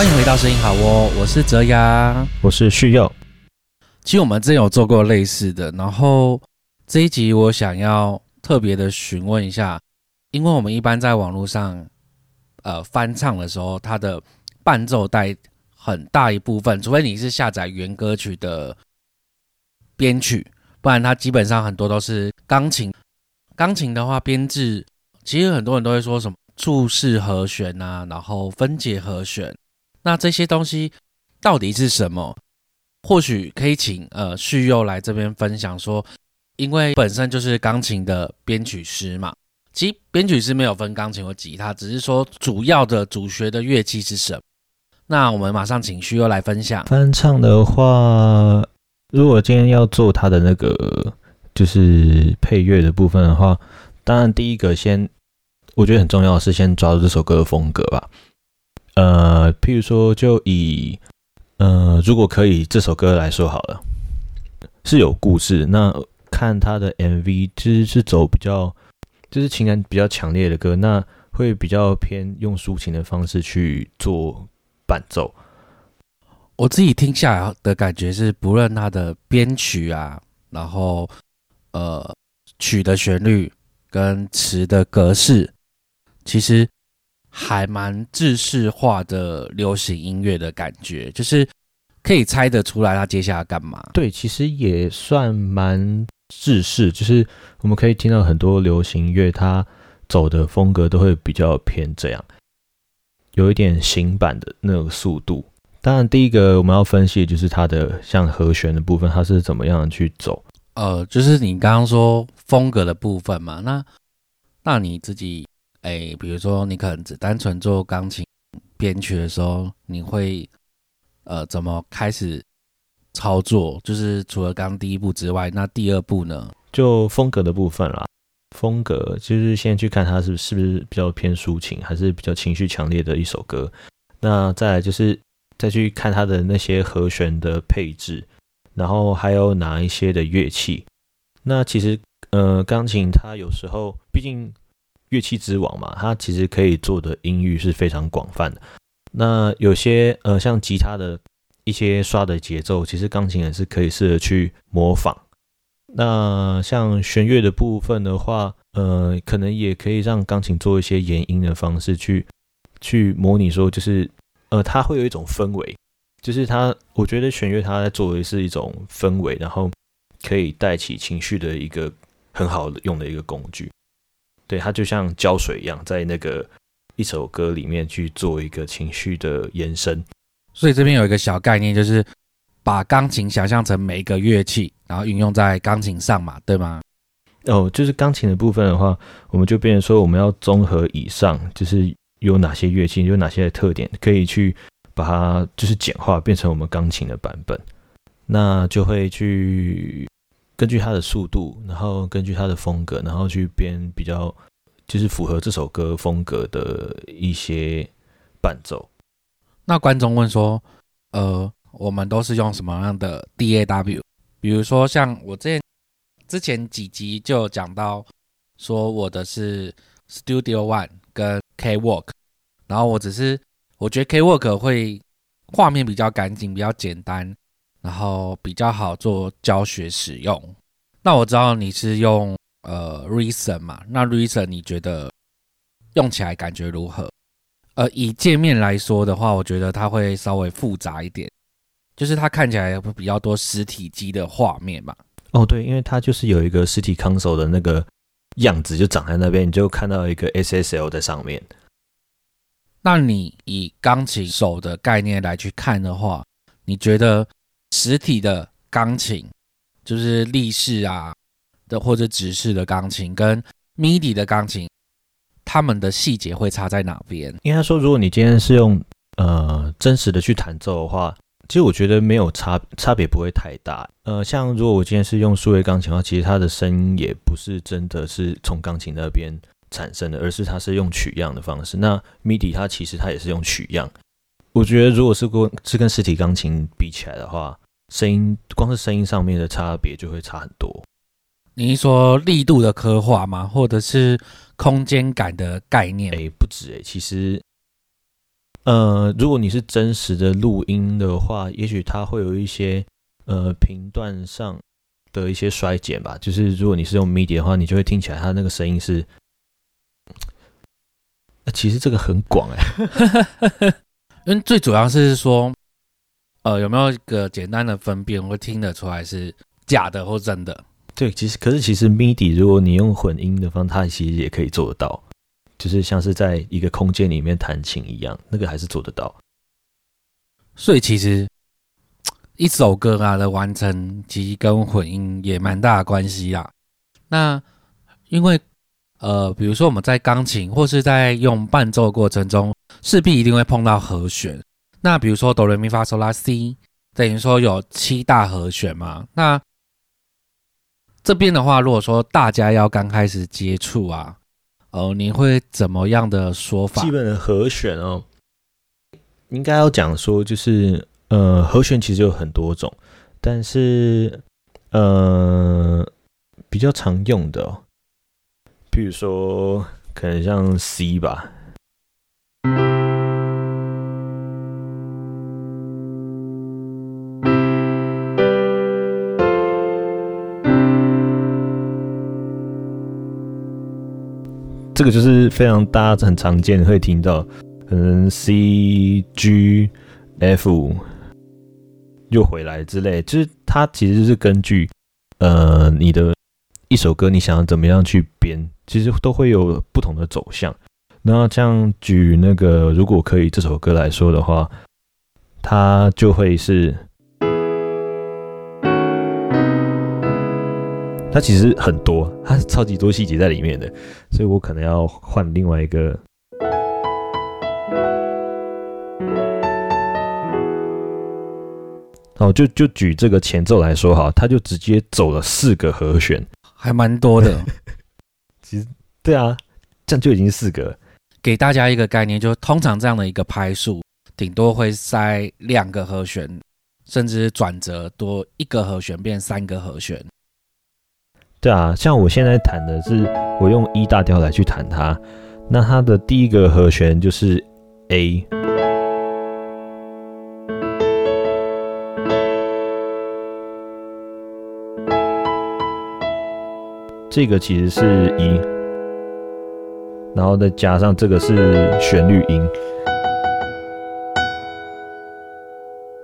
欢迎回到声音好窝，我是哲阳，我是旭佑。其实我们之前有做过类似的，然后这一集我想要特别的询问一下，因为我们一般在网络上呃翻唱的时候，它的伴奏带很大一部分，除非你是下载原歌曲的编曲，不然它基本上很多都是钢琴。钢琴的话，编制其实很多人都会说什么注释和弦啊，然后分解和弦。那这些东西到底是什么？或许可以请呃旭佑来这边分享说，因为本身就是钢琴的编曲师嘛。其实编曲师没有分钢琴和吉他，只是说主要的主学的乐器是什么。那我们马上请旭佑来分享。翻唱的话，如果今天要做他的那个就是配乐的部分的话，当然第一个先，我觉得很重要的是先抓住这首歌的风格吧。呃，譬如说，就以呃，如果可以这首歌来说好了，是有故事。那看他的 MV，其实是走比较，就是情感比较强烈的歌，那会比较偏用抒情的方式去做伴奏。我自己听下来的感觉是，不论他的编曲啊，然后呃曲的旋律跟词的格式，其实。还蛮制式化的流行音乐的感觉，就是可以猜得出来他接下来干嘛。对，其实也算蛮制式，就是我们可以听到很多流行乐，它走的风格都会比较偏这样，有一点行版的那个速度。当然，第一个我们要分析的就是它的像和弦的部分，它是怎么样去走。呃，就是你刚刚说风格的部分嘛，那那你自己。哎，比如说你可能只单纯做钢琴编曲的时候，你会呃怎么开始操作？就是除了刚第一步之外，那第二步呢？就风格的部分啦。风格就是先去看它是是不是比较偏抒情，还是比较情绪强烈的一首歌。那再来就是再去看它的那些和弦的配置，然后还有哪一些的乐器。那其实呃，钢琴它有时候毕竟。乐器之王嘛，它其实可以做的音域是非常广泛的。那有些呃，像吉他的一些刷的节奏，其实钢琴也是可以试着去模仿。那像弦乐的部分的话，呃，可能也可以让钢琴做一些延音的方式去去模拟，说就是呃，它会有一种氛围，就是它，我觉得弦乐它在作为是一种氛围，然后可以带起情绪的一个很好用的一个工具。对，它就像胶水一样，在那个一首歌里面去做一个情绪的延伸。所以这边有一个小概念，就是把钢琴想象成每一个乐器，然后运用在钢琴上嘛，对吗？哦，就是钢琴的部分的话，我们就变成说，我们要综合以上，就是有哪些乐器，有哪些特点，可以去把它就是简化，变成我们钢琴的版本，那就会去。根据它的速度，然后根据它的风格，然后去编比较就是符合这首歌风格的一些伴奏。那观众问说，呃，我们都是用什么样的 DAW？比如说像我之前之前几集就讲到说我的是 Studio One 跟 K Work，然后我只是我觉得 K Work 会画面比较干净，比较简单。然后比较好做教学使用。那我知道你是用呃 Reason 嘛？那 Reason 你觉得用起来感觉如何？呃，以界面来说的话，我觉得它会稍微复杂一点，就是它看起来会比较多实体机的画面嘛。哦，对，因为它就是有一个实体 console 的那个样子，就长在那边，你就看到一个 SSL 在上面。那你以钢琴手的概念来去看的话，你觉得？实体的钢琴，就是立式啊的或者指式的钢琴，跟 MIDI 的钢琴，它们的细节会差在哪边？应该说，如果你今天是用呃真实的去弹奏的话，其实我觉得没有差差别不会太大。呃，像如果我今天是用数位钢琴的话，其实它的声音也不是真的是从钢琴那边产生的，而是它是用取样的方式。那 MIDI 它其实它也是用取样。我觉得，如果是跟是跟实体钢琴比起来的话，声音光是声音上面的差别就会差很多。你是说力度的刻画吗？或者是空间感的概念？哎，不止哎，其实，呃，如果你是真实的录音的话，也许它会有一些呃频段上的一些衰减吧。就是如果你是用 MIDI 的话，你就会听起来它那个声音是，其实这个很广哎，因为最主要是说，呃，有没有一个简单的分辨，会听得出来是假的或真的？对，其实可是其实 MIDI 如果你用混音的方，它其实也可以做得到。就是像是在一个空间里面弹琴一样，那个还是做得到。所以其实一首歌啊的完成，其实跟混音也蛮大的关系啦。那因为呃，比如说我们在钢琴或是在用伴奏过程中，势必一定会碰到和弦。那比如说哆来咪发嗦拉西，等于说有七大和弦嘛。那这边的话，如果说大家要刚开始接触啊。哦，你会怎么样的说法？基本的和弦哦，应该要讲说，就是呃，和弦其实有很多种，但是呃，比较常用的，哦比如说可能像 C 吧。这个就是非常大家很常见会听到，可能 C G F 又回来之类，就是它其实是根据呃你的一首歌，你想要怎么样去编，其实都会有不同的走向。那这样举那个如果可以这首歌来说的话，它就会是。它其实很多，它超级多细节在里面的，所以我可能要换另外一个。哦，就就举这个前奏来说哈，它就直接走了四个和弦，还蛮多的。其实，对啊，这样就已经四个。给大家一个概念，就通常这样的一个拍数，顶多会塞两个和弦，甚至转折多一个和弦变三个和弦。对啊，像我现在弹的是我用 E 大调来去弹它，那它的第一个和弦就是 A，这个其实是 E，然后再加上这个是旋律音，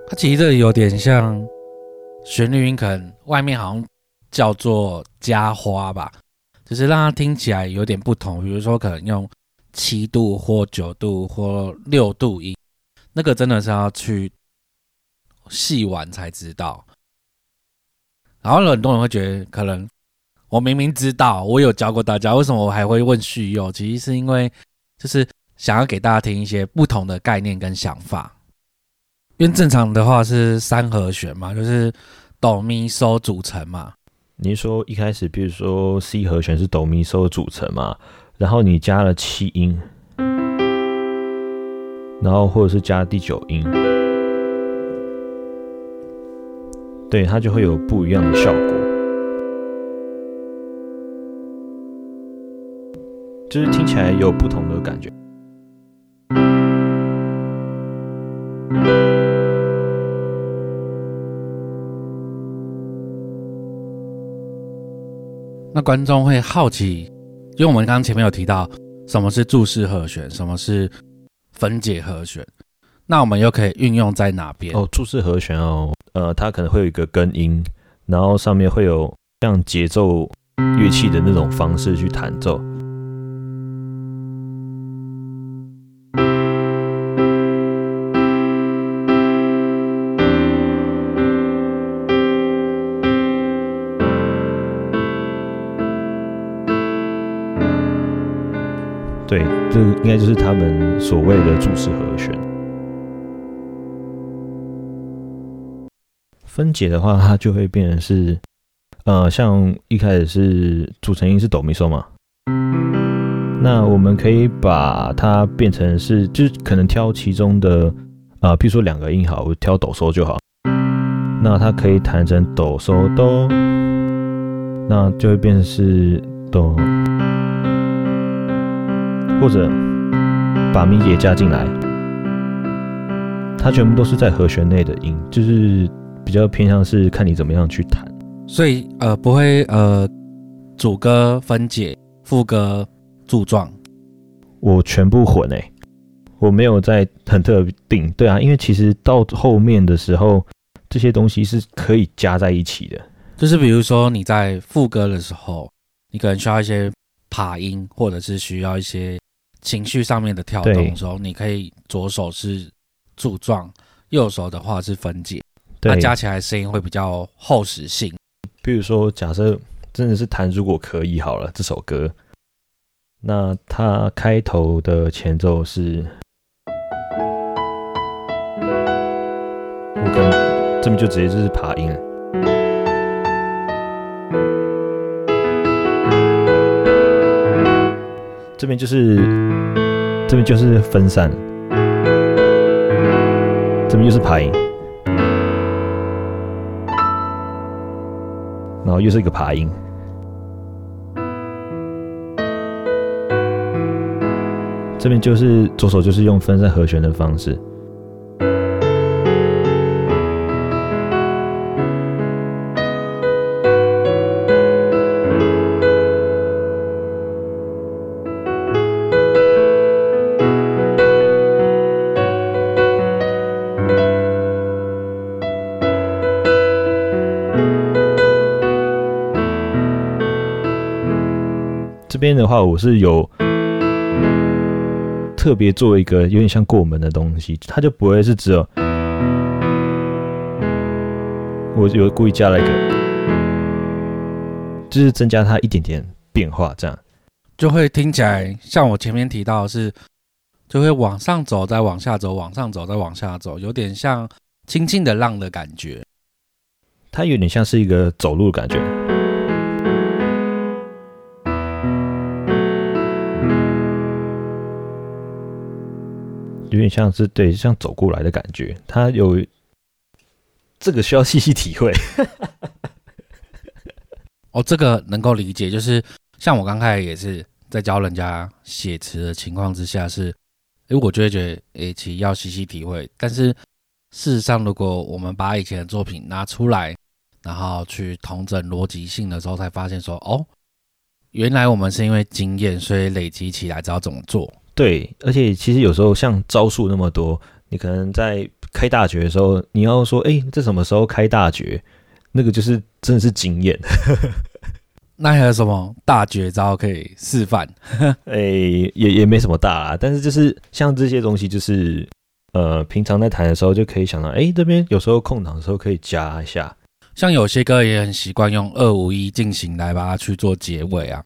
它其实这有点像旋律音，可能外面好像。叫做加花吧，就是让它听起来有点不同。比如说，可能用七度或九度或六度音，那个真的是要去细玩才知道。然后很多人会觉得，可能我明明知道，我有教过大家，为什么我还会问续用？其实是因为就是想要给大家听一些不同的概念跟想法。因为正常的话是三和弦嘛，就是哆咪嗦组成嘛。你说一开始，比如说 C 和弦是哆咪嗦组成嘛，然后你加了七音，然后或者是加第九音，对，它就会有不一样的效果，就是听起来有不同的感觉。观众会好奇，因为我们刚刚前面有提到什么是注释和弦，什么是分解和弦，那我们又可以运用在哪边？哦，注释和弦哦，呃，它可能会有一个根音，然后上面会有像节奏乐器的那种方式去弹奏。应该就是他们所谓的注释和弦。分解的话，它就会变成是，呃，像一开始是组成音是哆咪嗦嘛，那我们可以把它变成是，就是可能挑其中的，啊，比如说两个音好，我挑哆嗦就好，那它可以弹成哆嗦哆，那就会变成是哆。或者把咪也加进来，它全部都是在和弦内的音，就是比较偏向是看你怎么样去弹。所以呃不会呃主歌分解，副歌柱状。我全部混诶、我没有在很特定。对啊，因为其实到后面的时候，这些东西是可以加在一起的。就是比如说你在副歌的时候，你可能需要一些爬音，或者是需要一些情绪上面的跳动的时候，你可以左手是柱状，右手的话是分解，对那，加起来声音会比较厚实性。比如说，假设真的是弹《如果可以》好了这首歌，那它开头的前奏是，我跟这边就直接就是爬音了。这边就是这边就是分散，这边就是爬音，然后又是一个爬音。这边就是左手就是用分散和弦的方式，的话，我是有特别做一个有点像过门的东西，它就不会是只有我有故意加了一个，就是增加它一点点变化，这样。就会听起来像我前面提到的是，就会往上走，再往下走，往上走，再往下走，有点像轻轻的浪的感觉。它有点像是一个走路的感觉。有点像是对，像走过来的感觉。它有这个需要细细体会。哦，这个能够理解，就是像我刚开始也是在教人家写词的情况之下是，诶，我就会觉得，诶，其实要细细体会。但是事实上，如果我们把以前的作品拿出来，然后去同整逻辑性的时候，才发现说，哦，原来我们是因为经验，所以累积起来知道怎么做。对，而且其实有时候像招数那么多，你可能在开大绝的时候，你要说，哎，这什么时候开大绝？那个就是真的是经验。那还有什么大绝招可以示范？哎，也也没什么大啦，但是就是像这些东西，就是呃，平常在弹的时候就可以想到，哎，这边有时候空档的时候可以加一下。像有些歌也很习惯用二五一进行来把它去做结尾啊。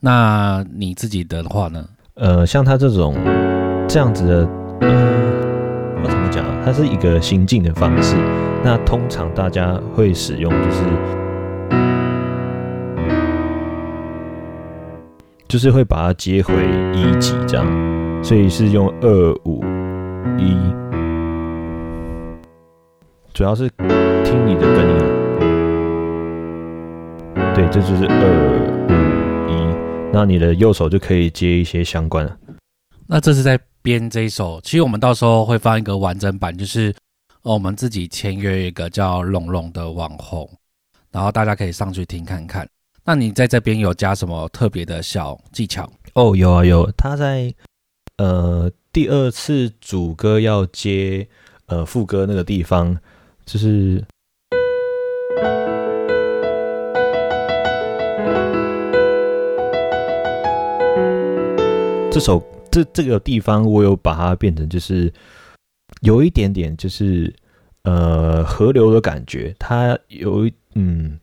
那你自己的话呢？呃，像他这种这样子的，嗯，我怎么讲啊？它是一个行进的方式。那通常大家会使用就是，就是会把它接回一级这样，所以是用二五一，主要是听你的根音。对，这就是二。那你的右手就可以接一些相关的。那这是在编这一首，其实我们到时候会放一个完整版，就是呃我们自己签约一个叫龙龙的网红，然后大家可以上去听看看。那你在这边有加什么特别的小技巧？哦，有啊有，他在呃第二次主歌要接呃副歌那个地方，就是这首这这个地方，我有把它变成就是有一点点就是呃河流的感觉，它有一嗯。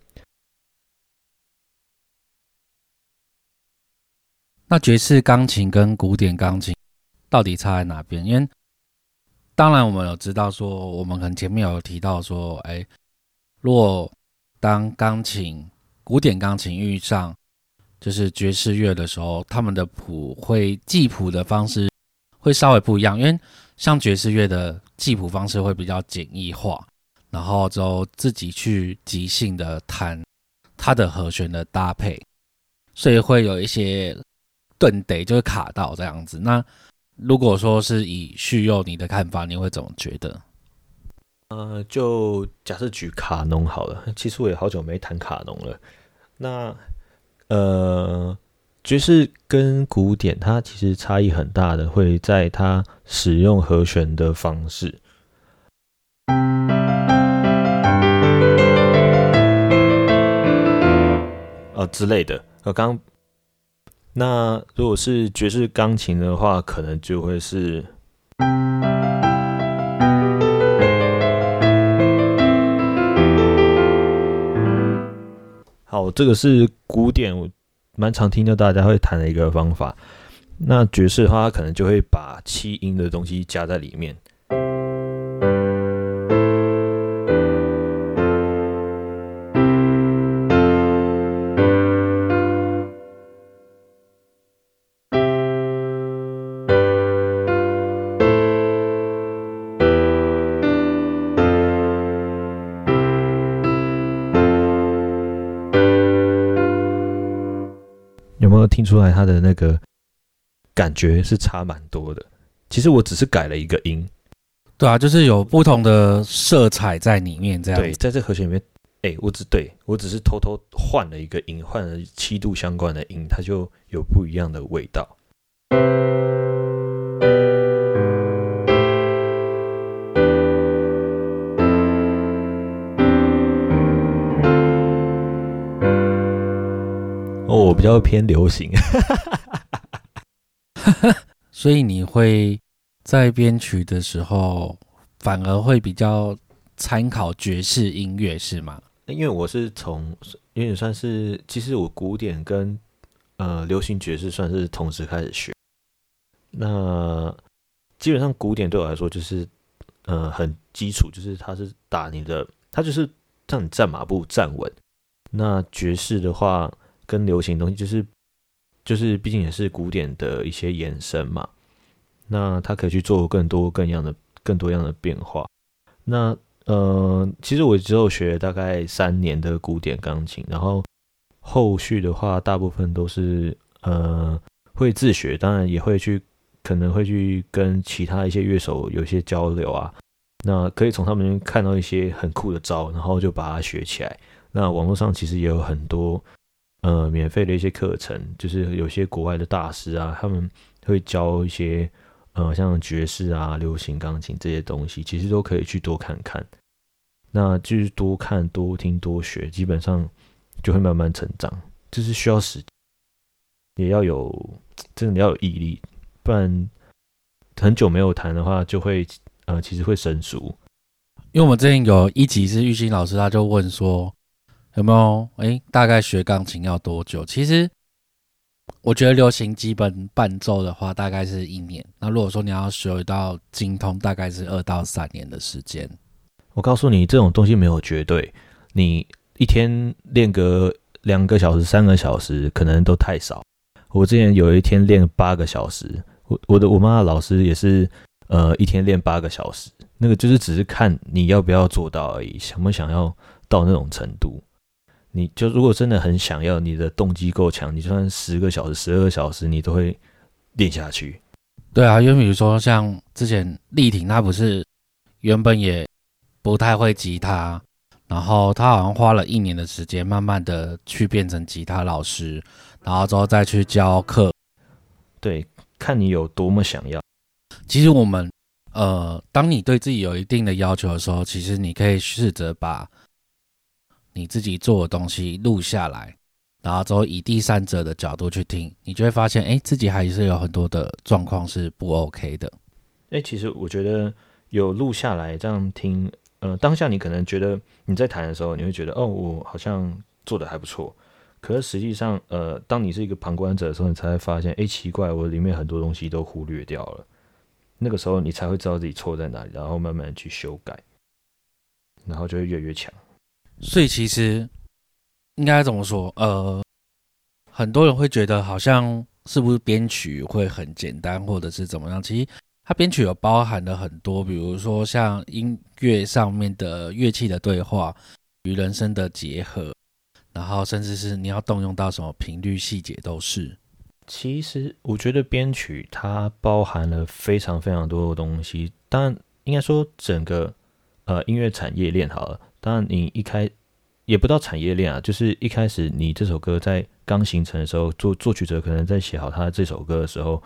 那爵士钢琴跟古典钢琴到底差在哪边？因为当然我们有知道说，我们可能前面有提到说，哎，如果当钢琴、古典钢琴遇上就是爵士乐的时候，他们的谱会记谱的方式会稍微不一样，因为像爵士乐的记谱方式会比较简易化，然后之后自己去即兴的弹它的和弦的搭配，所以会有一些。顿得就会卡到这样子。那如果说是以旭佑你的看法，你会怎么觉得？呃，就假设举卡农好了，其实我也好久没弹卡农了。那呃，爵士跟古典它其实差异很大的，会在它使用和弦的方式，呃之类的。呃，刚那如果是爵士钢琴的话，可能就会是。好，这个是古典，蛮常听到大家会谈的一个方法。那爵士的话，可能就会把七音的东西加在里面。出来，它的那个感觉是差蛮多的。其实我只是改了一个音，对啊，就是有不同的色彩在里面，这样。对，在这和弦里面，哎，我只对我只是偷偷换了一个音，换了七度相关的音，它就有不一样的味道。比较偏流行，所以你会在编曲的时候反而会比较参考爵士音乐是吗？因为我是从有点算是，其实我古典跟呃流行爵士算是同时开始学。那基本上古典对我来说就是呃很基础，就是它是打你的，它就是让你站马步站稳。那爵士的话。跟流行东西就是，就是毕竟也是古典的一些延伸嘛，那它可以去做更多更样的、更多样的变化。那呃，其实我只有学大概三年的古典钢琴，然后后续的话，大部分都是呃会自学，当然也会去可能会去跟其他一些乐手有些交流啊。那可以从他们看到一些很酷的招，然后就把它学起来。那网络上其实也有很多。呃，免费的一些课程，就是有些国外的大师啊，他们会教一些呃，像爵士啊、流行钢琴这些东西，其实都可以去多看看。那就是多看、多听、多学，基本上就会慢慢成长。就是需要时，也要有真的要有毅力，不然很久没有弹的话，就会呃，其实会生疏。因为我们之前有一集是玉兴老师，他就问说。有没有？哎，大概学钢琴要多久？其实我觉得流行基本伴奏的话，大概是一年。那如果说你要学到精通，大概是二到三年的时间。我告诉你，这种东西没有绝对。你一天练个两个小时、三个小时，可能都太少。我之前有一天练八个小时，我我的我妈的老师也是，呃，一天练八个小时。那个就是只是看你要不要做到而已，想不想要到那种程度。你就如果真的很想要，你的动机够强，你就算十个小时、十二个小时，你都会练下去。对啊，因为比如说像之前丽婷，她不是原本也不太会吉他，然后她好像花了一年的时间，慢慢的去变成吉他老师，然后之后再去教课。对，看你有多么想要。其实我们呃，当你对自己有一定的要求的时候，其实你可以试着把。你自己做的东西录下来，然后之后以第三者的角度去听，你就会发现，哎，自己还是有很多的状况是不 OK 的。哎，其实我觉得有录下来这样听，呃，当下你可能觉得你在谈的时候，你会觉得，哦，我好像做的还不错。可是实际上，呃，当你是一个旁观者的时候，你才会发现，哎，奇怪，我里面很多东西都忽略掉了。那个时候，你才会知道自己错在哪里，然后慢慢去修改，然后就会越来越强。所以其实应该怎么说？呃，很多人会觉得好像是不是编曲会很简单，或者是怎么样？其实它编曲有包含了很多，比如说像音乐上面的乐器的对话与人声的结合，然后甚至是你要动用到什么频率细节都是。其实我觉得编曲它包含了非常非常多的东西，当然应该说整个。呃音乐产业链好了，当然你一开也不到产业链啊，就是一开始你这首歌在刚形成的时候，作作曲者可能在写好他这首歌的时候，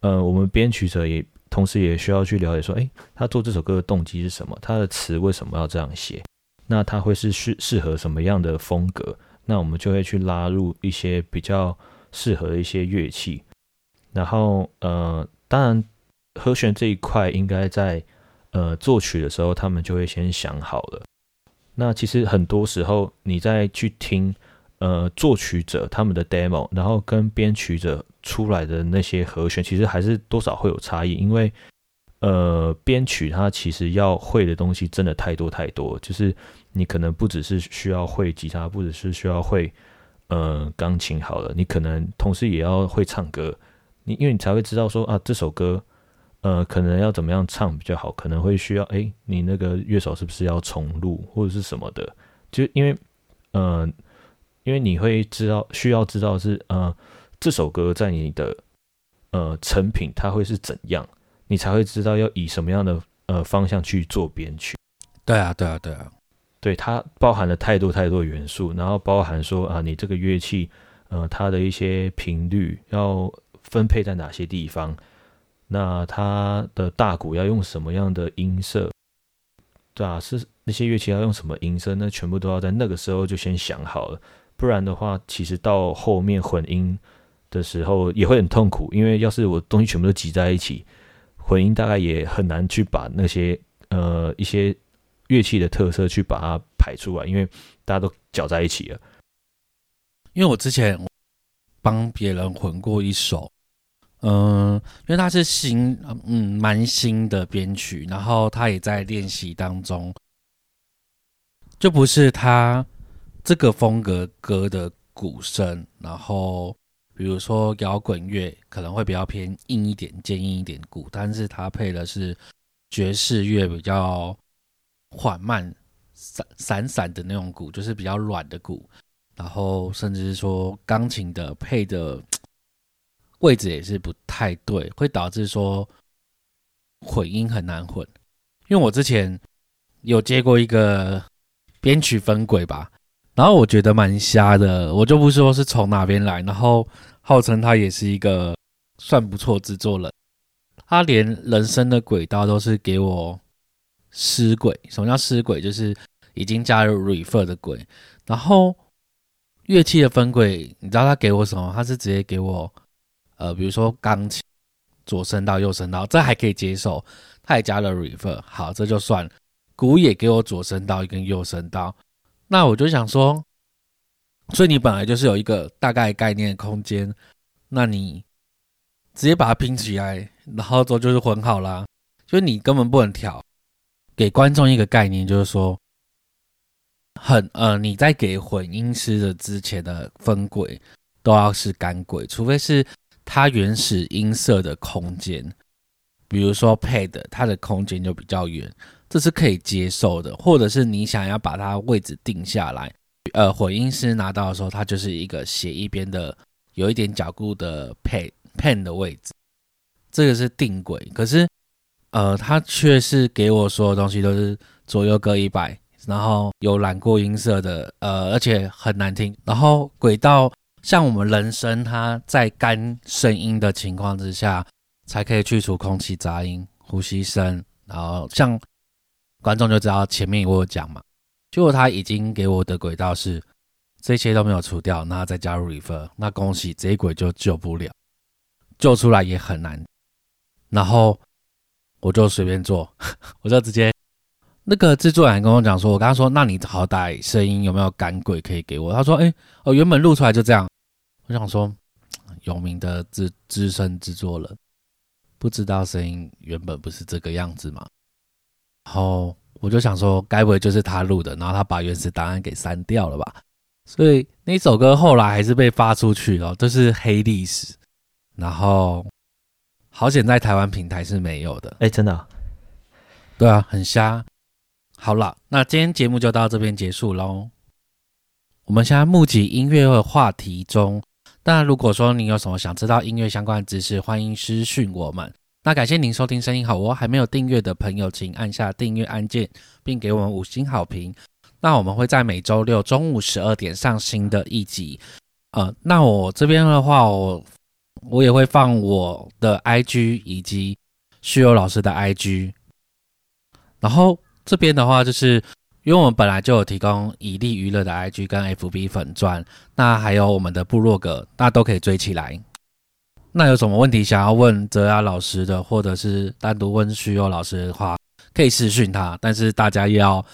呃，我们编曲者也同时也需要去了解说，诶，他做这首歌的动机是什么？他的词为什么要这样写？那他会是适适合什么样的风格？那我们就会去拉入一些比较适合一些乐器，然后呃，当然和弦这一块应该在呃作曲的时候，他们就会先想好了。那其实很多时候你在去听呃作曲者他们的 demo，然后跟编曲者出来的那些和弦，其实还是多少会有差异，因为呃编曲它其实要会的东西真的太多太多，就是。你可能不只是需要会吉他，不只是需要会呃钢琴好了，你可能同时也要会唱歌。你因为你才会知道说啊这首歌呃可能要怎么样唱比较好，可能会需要哎你那个乐手是不是要重录或者是什么的？就因为呃因为你会知道需要知道是呃这首歌在你的呃成品它会是怎样，你才会知道要以什么样的呃方向去做编曲。对啊，对啊，对啊。对它包含了太多太多元素，然后包含说啊，你这个乐器，呃，它的一些频率要分配在哪些地方，那它的大鼓要用什么样的音色，对啊，是那些乐器要用什么音色，那全部都要在那个时候就先想好了，不然的话，其实到后面混音的时候也会很痛苦，因为要是我东西全部都挤在一起，混音大概也很难去把那些呃一些。乐器的特色去把它排出来，因为大家都搅在一起了。因为我之前帮别人混过一首，嗯，因为他是新，嗯，蛮新的编曲，然后他也在练习当中，就不是他这个风格歌的鼓声，然后比如说摇滚乐可能会比较偏硬一点、坚硬一点鼓，但是他配的是爵士乐比较。缓慢、散散散的那种鼓，就是比较软的鼓，然后甚至是说钢琴的配的位置也是不太对，会导致说混音很难混。因为我之前有接过一个编曲分轨吧，然后我觉得蛮瞎的，我就不说是从哪边来，然后号称他也是一个算不错制作人，他连人生的轨道都是给我。失轨，什么叫失轨？就是已经加入 refer 的轨，然后乐器的分轨，你知道他给我什么？他是直接给我，呃，比如说钢琴左声道、右声道，这还可以接受。他也加了 refer，好，这就算。鼓也给我左声道跟右声道，那我就想说，所以你本来就是有一个大概概念空间，那你直接把它拼起来，然后之后就是混好啦，就你根本不能调。给观众一个概念，就是说，很呃，你在给混音师的之前的分轨都要是干轨，除非是它原始音色的空间，比如说 pad 它的空间就比较远，这是可以接受的。或者是你想要把它位置定下来，呃，混音师拿到的时候，它就是一个斜一边的有一点角度的 pad pen 的位置，这个是定轨，可是。呃，他却是给我所有东西都是左右各一百，然后有染过音色的，呃，而且很难听。然后轨道像我们人声，它在干声音的情况之下，才可以去除空气杂音、呼吸声。然后像观众就知道前面我有讲嘛，结果他已经给我的轨道是这些都没有除掉，那再加入 refer，那恭喜这一轨就救不了，救出来也很难。然后。我就随便做，我就直接那个制作人跟我讲说，我跟他说，那你好歹声音有没有干鬼可以给我？他说，哎，哦，原本录出来就这样。我想说，有名的资资深制作人，不知道声音原本不是这个样子嘛？然后我就想说，该不会就是他录的，然后他把原始档案给删掉了吧？所以那首歌后来还是被发出去了，这是黑历史。然后。好险，在台湾平台是没有的。哎，真的？对啊，很瞎。好了，那今天节目就到这边结束喽。我们现在募集音乐会话题中，当然，如果说你有什么想知道音乐相关的知识，欢迎私讯我们。那感谢您收听声音好哦，还没有订阅的朋友，请按下订阅按键，并给我们五星好评。那我们会在每周六中午十二点上新的一集。呃，那我这边的话，我我也会放我的 IG 以及旭友老师的 IG。然后这边的话，就是因为我们本来就有提供以利娱乐的 IG 跟 FB 粉钻，那还有我们的部落格，大家都可以追起来。那有什么问题想要问泽雅老师的，或者是单独问徐佑老师的话，可以私讯他。但是大家要。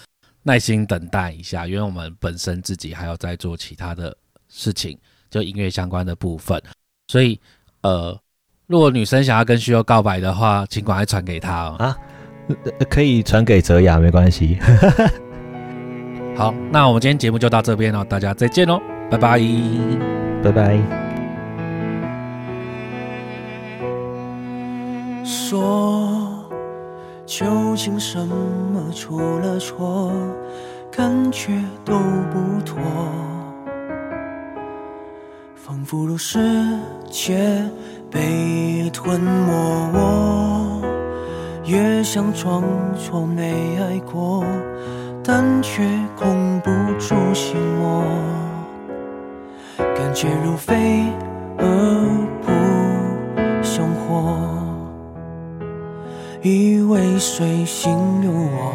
耐心等待一下，因为我们本身自己还要再做其他的事情，就音乐相关的部分。所以，呃，如果女生想要跟徐佑告白的话，请赶快传给他哦。啊，可以传给泽雅，没关系。好，那我们今天节目就到这边了，大家再见喽，拜拜，拜拜。说。究竟什么出了错，感觉都不妥，仿佛如世界被吞没。我越想装作没爱过，但却控不住心魔，感觉如飞蛾扑向火。以为随心有我，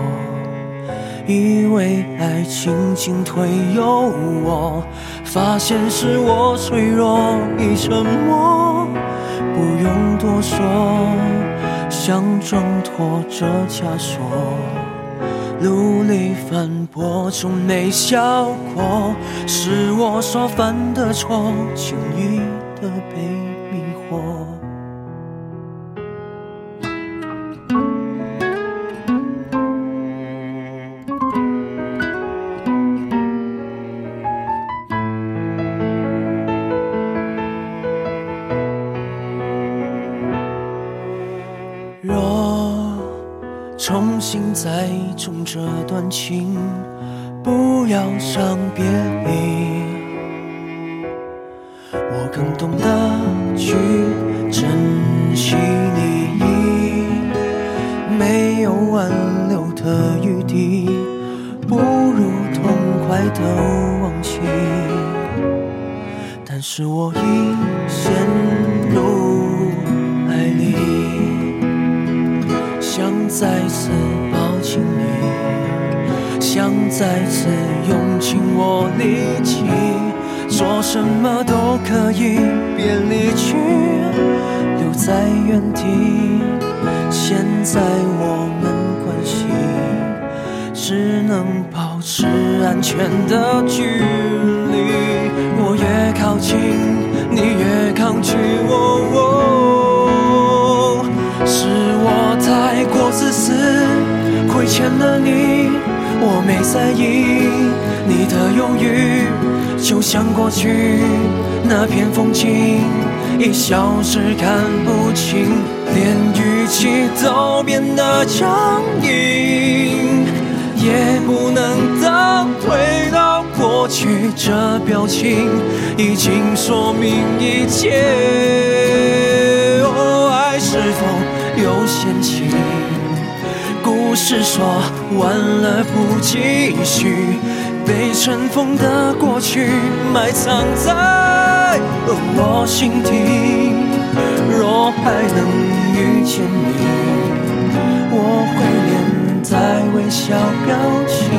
以为爱情进退有我，发现是我脆弱已沉默，不用多说，想挣脱这枷锁，努力反驳从没效果，是我所犯的错，轻易的被迷惑。再种这段情，不要伤别离。我更懂得去珍惜你，没有挽留的余地，不如痛快的忘记。但是我已陷再次。抱紧你，想再次用尽我力气，做什么都可以，别离去，留在原地。现在我们关系只能保持安全的距离，我越靠近，你越抗拒我，是亏欠了你，我没在意你的犹豫，就像过去那片风景已消失看不清，连语气都变得僵硬，也不能倒退到过去，这表情已经说明一切。哦，爱是否有限期？不是说完了不继续，被尘封的过去埋藏在我心底。若还能遇见你，我会脸带微笑表情，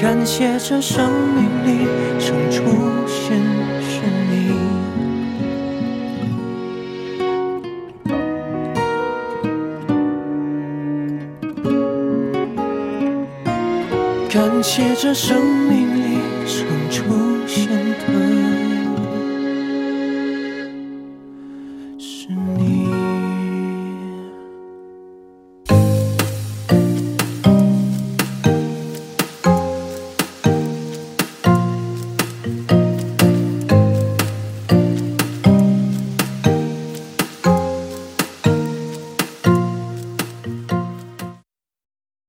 感谢这生命里曾出现。感谢这生命